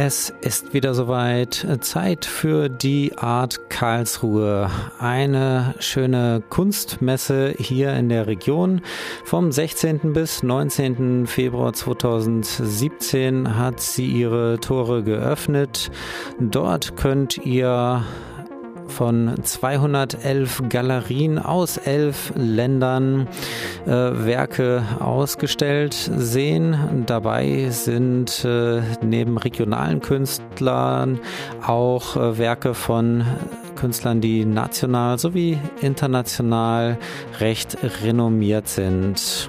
Es ist wieder soweit. Zeit für die Art Karlsruhe. Eine schöne Kunstmesse hier in der Region. Vom 16. bis 19. Februar 2017 hat sie ihre Tore geöffnet. Dort könnt ihr von 211 Galerien aus elf Ländern äh, Werke ausgestellt sehen. Dabei sind äh, neben regionalen Künstlern auch äh, Werke von Künstlern, die national sowie international recht renommiert sind.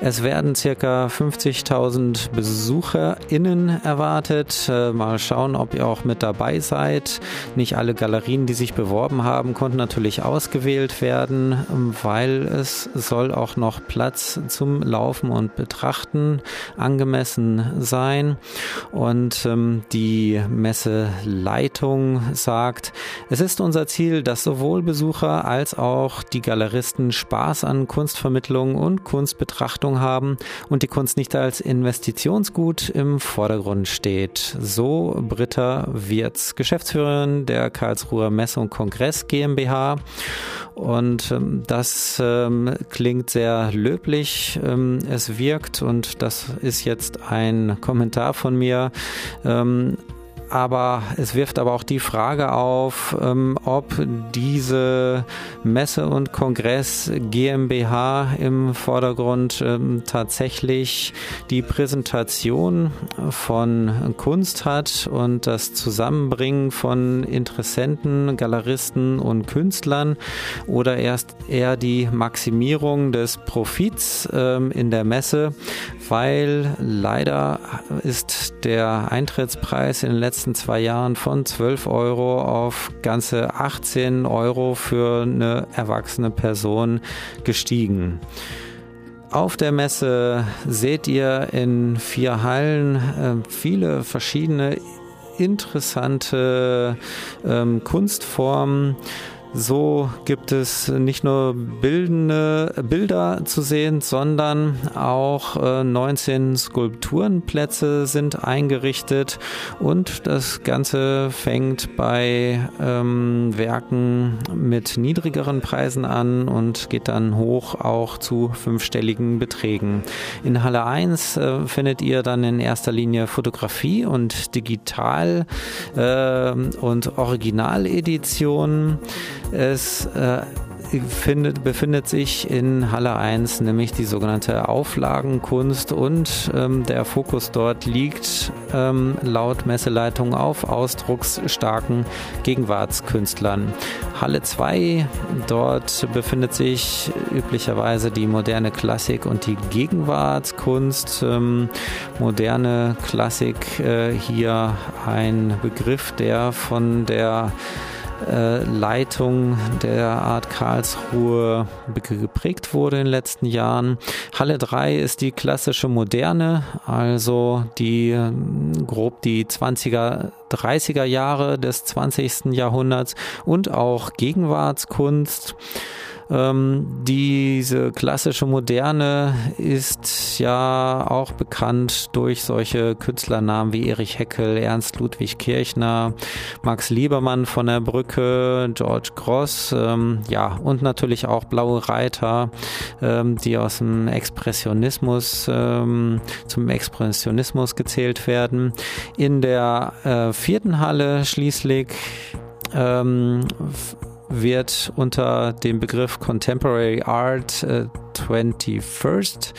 Es werden circa 50.000 BesucherInnen erwartet. Äh, mal schauen, ob ihr auch mit dabei seid. Nicht alle Galerien, die sich beworben haben, konnten natürlich ausgewählt werden, weil es soll auch noch Platz zum Laufen und Betrachten angemessen sein. Und ähm, die Messeleitung sagt, es ist unser Ziel, dass sowohl Besucher als auch die Galeristen Spaß an Kunstvermittlung und Kunstbetrachtung haben und die Kunst nicht als Investitionsgut im Vordergrund steht. So Britta Wirz, Geschäftsführerin der Karlsruher Messe und Kongress GmbH. Und ähm, das ähm, klingt sehr löblich. Ähm, es wirkt, und das ist jetzt ein Kommentar von mir, ähm, aber es wirft aber auch die Frage auf, ähm, ob diese Messe und Kongress GmbH im Vordergrund ähm, tatsächlich die Präsentation von Kunst hat und das Zusammenbringen von Interessenten, Galeristen und Künstlern oder erst eher die Maximierung des Profits ähm, in der Messe, weil leider ist der Eintrittspreis in den letzten letzten zwei Jahren von 12 Euro auf ganze 18 Euro für eine erwachsene Person gestiegen. Auf der Messe seht ihr in vier Hallen äh, viele verschiedene interessante ähm, Kunstformen. So gibt es nicht nur bildende Bilder zu sehen, sondern auch äh, 19 Skulpturenplätze sind eingerichtet und das Ganze fängt bei ähm, Werken mit niedrigeren Preisen an und geht dann hoch auch zu fünfstelligen Beträgen. In Halle 1 äh, findet ihr dann in erster Linie Fotografie und Digital- äh, und Originaleditionen. Es äh, findet, befindet sich in Halle 1 nämlich die sogenannte Auflagenkunst und ähm, der Fokus dort liegt ähm, laut Messeleitung auf ausdrucksstarken Gegenwartskünstlern. Halle 2, dort befindet sich üblicherweise die moderne Klassik und die Gegenwartskunst. Ähm, moderne Klassik äh, hier ein Begriff, der von der Leitung der Art Karlsruhe geprägt wurde in den letzten Jahren. Halle 3 ist die klassische Moderne, also die grob die 20er 30er Jahre des 20. Jahrhunderts und auch Gegenwartskunst. Ähm, diese klassische Moderne ist ja auch bekannt durch solche Künstlernamen wie Erich Heckel, Ernst Ludwig Kirchner, Max Liebermann von der Brücke, George Gross, ähm, ja, und natürlich auch Blaue Reiter, ähm, die aus dem Expressionismus ähm, zum Expressionismus gezählt werden. In der äh, vierten Halle schließlich ähm, wird unter dem Begriff Contemporary Art äh, 21st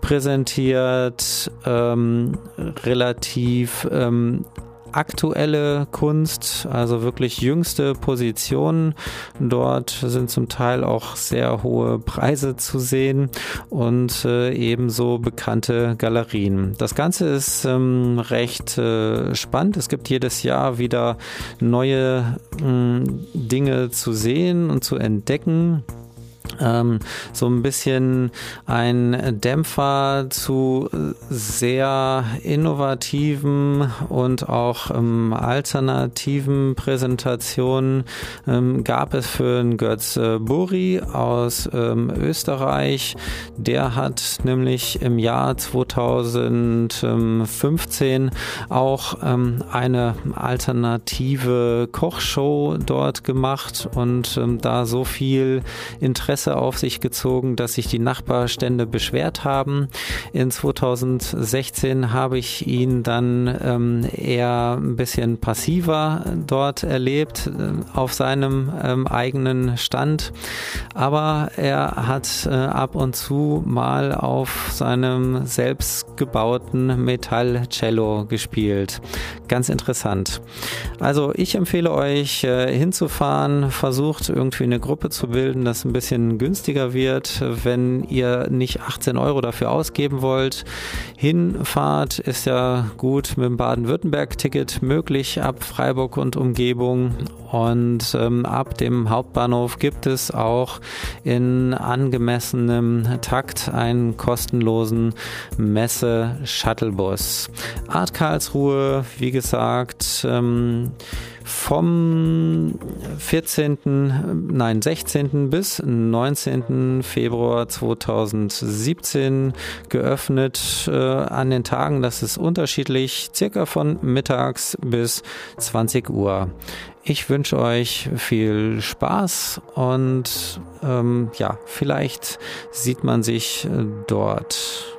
präsentiert, ähm, relativ ähm, aktuelle Kunst, also wirklich jüngste Positionen. Dort sind zum Teil auch sehr hohe Preise zu sehen und äh, ebenso bekannte Galerien. Das Ganze ist ähm, recht äh, spannend. Es gibt jedes Jahr wieder neue mh, Dinge zu sehen und zu entdecken. Ähm, so ein bisschen ein Dämpfer zu sehr innovativen und auch ähm, alternativen Präsentationen ähm, gab es für Götz Buri aus ähm, Österreich. Der hat nämlich im Jahr 2015 auch ähm, eine alternative Kochshow dort gemacht und ähm, da so viel Interesse Presse auf sich gezogen, dass sich die Nachbarstände beschwert haben. In 2016 habe ich ihn dann ähm, eher ein bisschen passiver dort erlebt äh, auf seinem ähm, eigenen Stand. Aber er hat äh, ab und zu mal auf seinem selbstgebauten Metall-Cello gespielt. Ganz interessant. Also ich empfehle euch äh, hinzufahren, versucht irgendwie eine Gruppe zu bilden, das ein bisschen günstiger wird, wenn ihr nicht 18 Euro dafür ausgeben wollt. Hinfahrt ist ja gut mit dem Baden-Württemberg-Ticket möglich ab Freiburg und Umgebung. Und ähm, ab dem Hauptbahnhof gibt es auch in angemessenem Takt einen kostenlosen Messe-Shuttlebus. Art Karlsruhe, wie gesagt, ähm, vom 14., nein, 16. bis 19. Februar 2017 geöffnet äh, an den Tagen. Das ist unterschiedlich, circa von mittags bis 20 Uhr. Ich wünsche euch viel Spaß und ähm, ja, vielleicht sieht man sich dort.